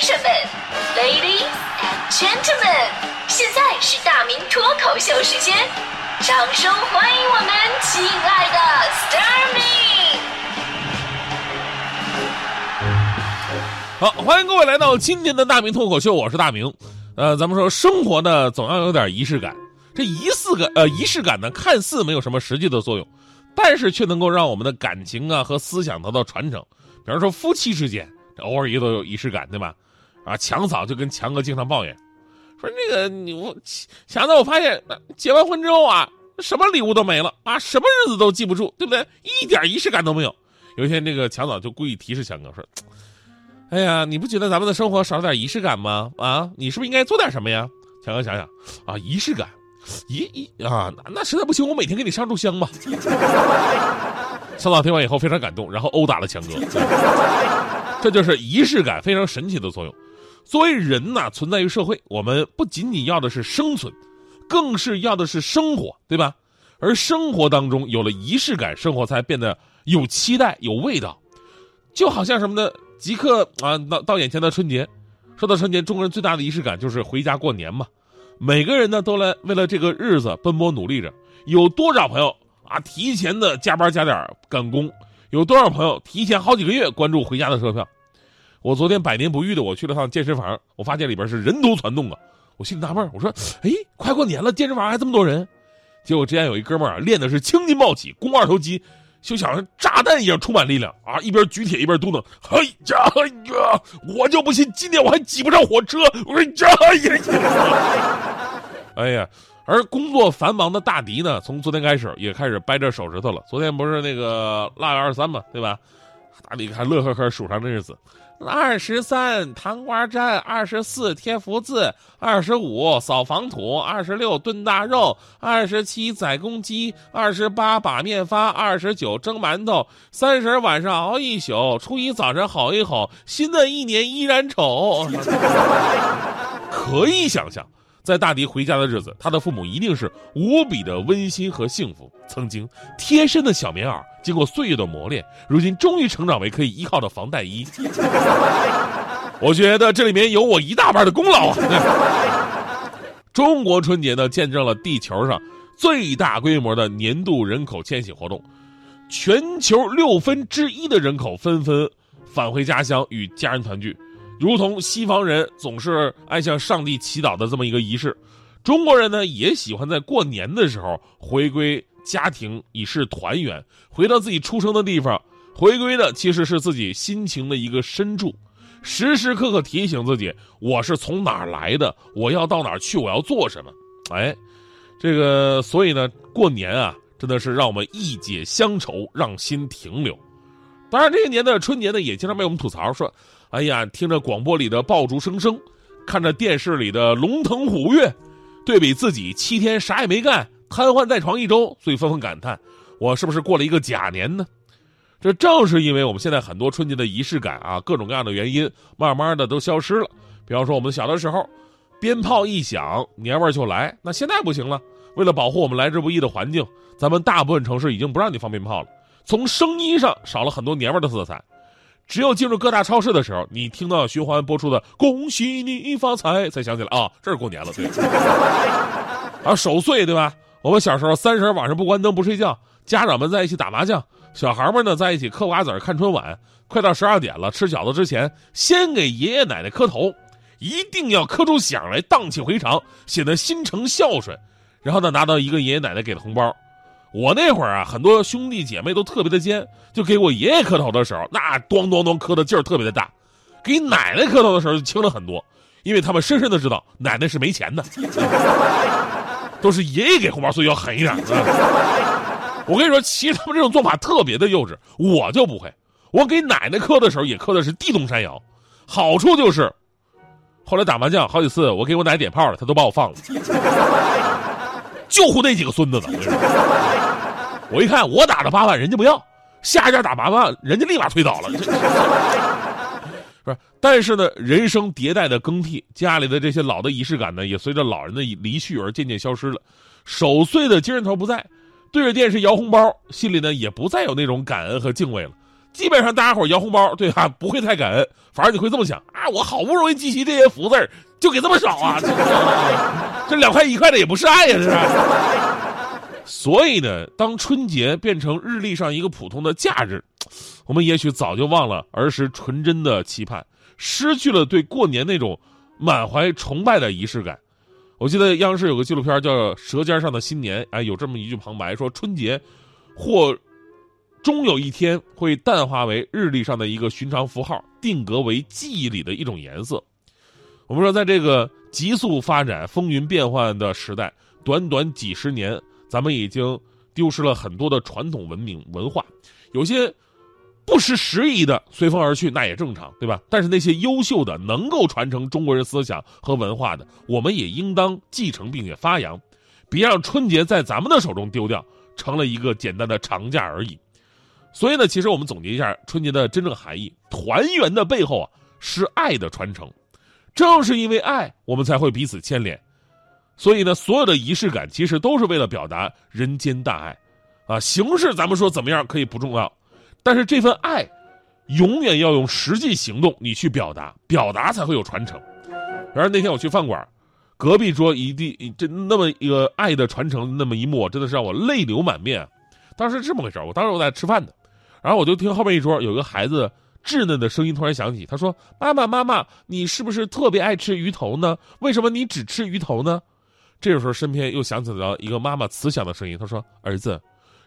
先生们，Ladies and Gentlemen，现在是大明脱口秀时间，掌声欢迎我们亲爱的 s t a r m y 好，欢迎各位来到今天的大明脱口秀，我是大明。呃，咱们说生活呢，总要有点仪式感。这仪式感，呃，仪式感呢，看似没有什么实际的作用，但是却能够让我们的感情啊和思想得到传承。比方说夫妻之间，偶尔也都有仪式感，对吧？啊，强嫂就跟强哥经常抱怨，说那个你我强子，我发现结完婚之后啊，什么礼物都没了啊，什么日子都记不住，对不对？一点仪式感都没有。有一天，那个强嫂就故意提示强哥说。哎呀，你不觉得咱们的生活少了点仪式感吗？啊，你是不是应该做点什么呀？强哥想想，啊，仪式感，仪仪啊，那那实在不行，我每天给你上炷香吧。强嫂听完以后非常感动，然后殴打了强哥。这就是仪式感非常神奇的作用。作为人呐，存在于社会，我们不仅仅要的是生存，更是要的是生活，对吧？而生活当中有了仪式感，生活才变得有期待、有味道。就好像什么呢？即刻啊，到到眼前的春节，说到春节，中国人最大的仪式感就是回家过年嘛。每个人呢都来为了这个日子奔波努力着。有多少朋友啊提前的加班加点赶工？有多少朋友提前好几个月关注回家的车票？我昨天百年不遇的我去了趟健身房，我发现里边是人头攒动啊。我心里纳闷，我说，哎，快过年了，健身房还这么多人？结果之前有一哥们儿练的是青筋暴起，肱二头肌。就像炸弹一样充满力量啊！一边举铁一边嘟囔：“嘿呀嘿呀，我就不信今天我还挤不上火车！”我呀呀！哎呀，而工作繁忙的大迪呢，从昨天开始也开始掰着手指头了。昨天不是那个腊月二十三嘛，对吧？大迪还乐呵呵数上日子。二十三糖瓜粘，二十四贴福字，二十五扫房土，二十六炖大肉，二十七宰公鸡，二十八把面发，二十九蒸馒头，三十晚上熬一宿，初一早晨吼一吼，新的一年依然丑。可以想象。在大迪回家的日子，他的父母一定是无比的温馨和幸福。曾经贴身的小棉袄，经过岁月的磨练，如今终于成长为可以依靠的防弹衣。我觉得这里面有我一大半的功劳啊！中国春节呢，见证了地球上最大规模的年度人口迁徙活动，全球六分之一的人口纷纷返回家乡与家人团聚。如同西方人总是爱向上帝祈祷的这么一个仪式，中国人呢也喜欢在过年的时候回归家庭，以示团圆，回到自己出生的地方。回归的其实是自己心情的一个深处，时时刻刻提醒自己：我是从哪儿来的，我要到哪儿去，我要做什么。哎，这个所以呢，过年啊，真的是让我们一解乡愁，让心停留。当然，这些年的春节呢，也经常被我们吐槽说。哎呀，听着广播里的爆竹声声，看着电视里的龙腾虎跃，对比自己七天啥也没干，瘫痪在床一周，所以纷纷感叹：我是不是过了一个假年呢？这正是因为我们现在很多春节的仪式感啊，各种各样的原因，慢慢的都消失了。比方说，我们小的时候，鞭炮一响，年味就来。那现在不行了，为了保护我们来之不易的环境，咱们大部分城市已经不让你放鞭炮了，从声音上少了很多年味的色彩。只有进入各大超市的时候，你听到循环播出的“恭喜你发财”，才想起来啊，这是过年了，对。啊，守岁对吧？我们小时候三十晚上不关灯不睡觉，家长们在一起打麻将，小孩们呢在一起嗑瓜子看春晚。快到十二点了，吃饺子之前，先给爷爷奶奶磕头，一定要磕出响来，荡气回肠，显得心诚孝顺。然后呢，拿到一个爷爷奶奶给的红包。我那会儿啊，很多兄弟姐妹都特别的尖，就给我爷爷磕头的时候，那咣咣咣磕的劲儿特别的大；给奶奶磕头的时候就轻了很多，因为他们深深的知道奶奶是没钱的，都是爷爷给红包，所以要狠一点。我跟你说，其实他们这种做法特别的幼稚，我就不会。我给奶奶磕的时候也磕的是地动山摇，好处就是，后来打麻将好几次，我给我奶奶点炮了，她都把我放了。就乎那几个孙子的，我一看，我打了八万，人家不要，下家打八万，人家立马推倒了。是，但是呢，人生迭代的更替，家里的这些老的仪式感呢，也随着老人的离去而渐渐消失了。守岁的精神头不在，对着电视摇红包，心里呢也不再有那种感恩和敬畏了。基本上大家伙摇红包，对吧？不会太感恩，反而你会这么想啊，我好不容易集齐这些福字儿，就给这么少啊，这这两块一块的也不是爱呀，这是。所以呢，当春节变成日历上一个普通的假日，我们也许早就忘了儿时纯真的期盼，失去了对过年那种满怀崇拜的仪式感。我记得央视有个纪录片叫《舌尖上的新年》，哎，有这么一句旁白说：“春节或终有一天会淡化为日历上的一个寻常符号，定格为记忆里的一种颜色。”我们说，在这个急速发展、风云变幻的时代，短短几十年，咱们已经丢失了很多的传统文明文化，有些。不失时宜的随风而去，那也正常，对吧？但是那些优秀的、能够传承中国人思想和文化的，我们也应当继承并且发扬，别让春节在咱们的手中丢掉，成了一个简单的长假而已。所以呢，其实我们总结一下春节的真正含义：团圆的背后啊，是爱的传承。正是因为爱，我们才会彼此牵连。所以呢，所有的仪式感其实都是为了表达人间大爱，啊，形式咱们说怎么样可以不重要。但是这份爱，永远要用实际行动你去表达，表达才会有传承。然而那天我去饭馆，隔壁桌一地这那么一个爱的传承那么一幕，真的是让我泪流满面。当时是这么回事我当时我在吃饭呢，然后我就听后面一桌有一个孩子稚嫩的声音突然响起，他说：“妈妈妈妈，你是不是特别爱吃鱼头呢？为什么你只吃鱼头呢？”这个时候身边又响起了一个妈妈慈祥的声音，她说：“儿子，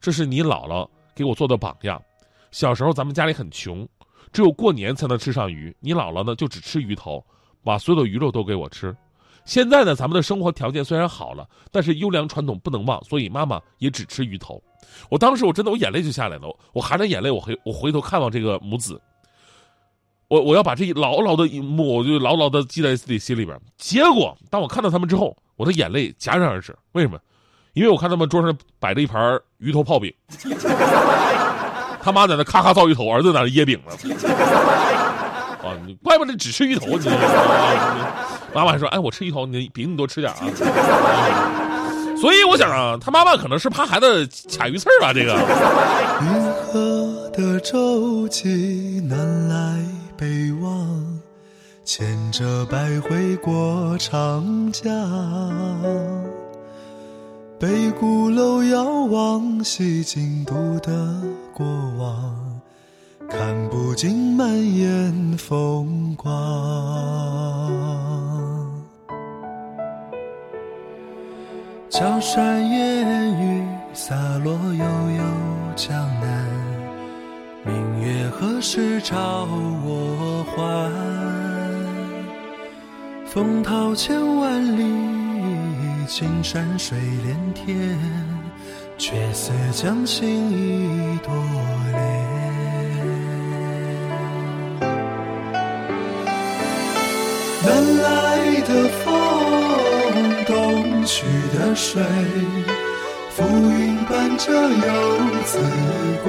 这是你姥姥给我做的榜样。”小时候咱们家里很穷，只有过年才能吃上鱼。你姥姥呢就只吃鱼头，把所有的鱼肉都给我吃。现在呢，咱们的生活条件虽然好了，但是优良传统不能忘，所以妈妈也只吃鱼头。我当时我真的我眼泪就下来了，我含着眼泪我回我回头看望这个母子，我我要把这一牢牢的一幕我就牢牢的记在自己心里边。结果当我看到他们之后，我的眼泪戛然而止。为什么？因为我看他们桌上摆着一盘鱼头泡饼。他妈在那咔咔造鱼头，儿子在那噎饼呢。啊，怪不得只吃鱼头，你妈妈还说：“哎，我吃鱼头，你饼你多吃点啊。”所以我想啊，他妈妈可能是怕孩子卡鱼刺吧？这个。云河的舟楫南来北望，牵着百回过长江。北鼓楼遥望西京都的过往，看不尽满眼风光。江山烟雨散何时照我还？风涛千万里。青山水连天，却似将心意多恋。南来的风，东去的水，浮云伴着游子归。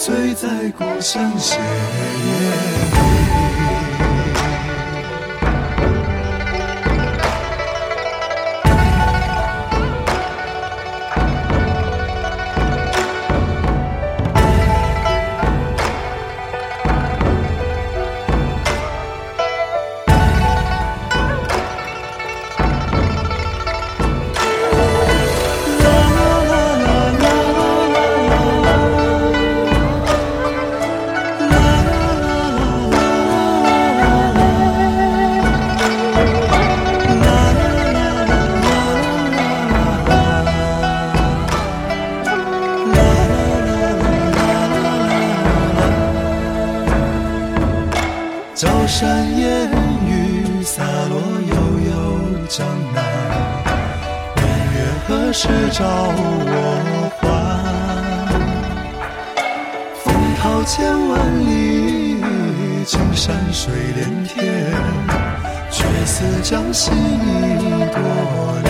醉在故乡斜月山烟雨洒落悠悠江南，明月何时照我还？风涛千万里，青山水连天，却似将心意多恋。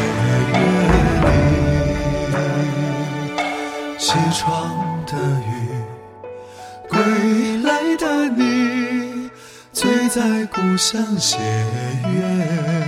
故乡斜月。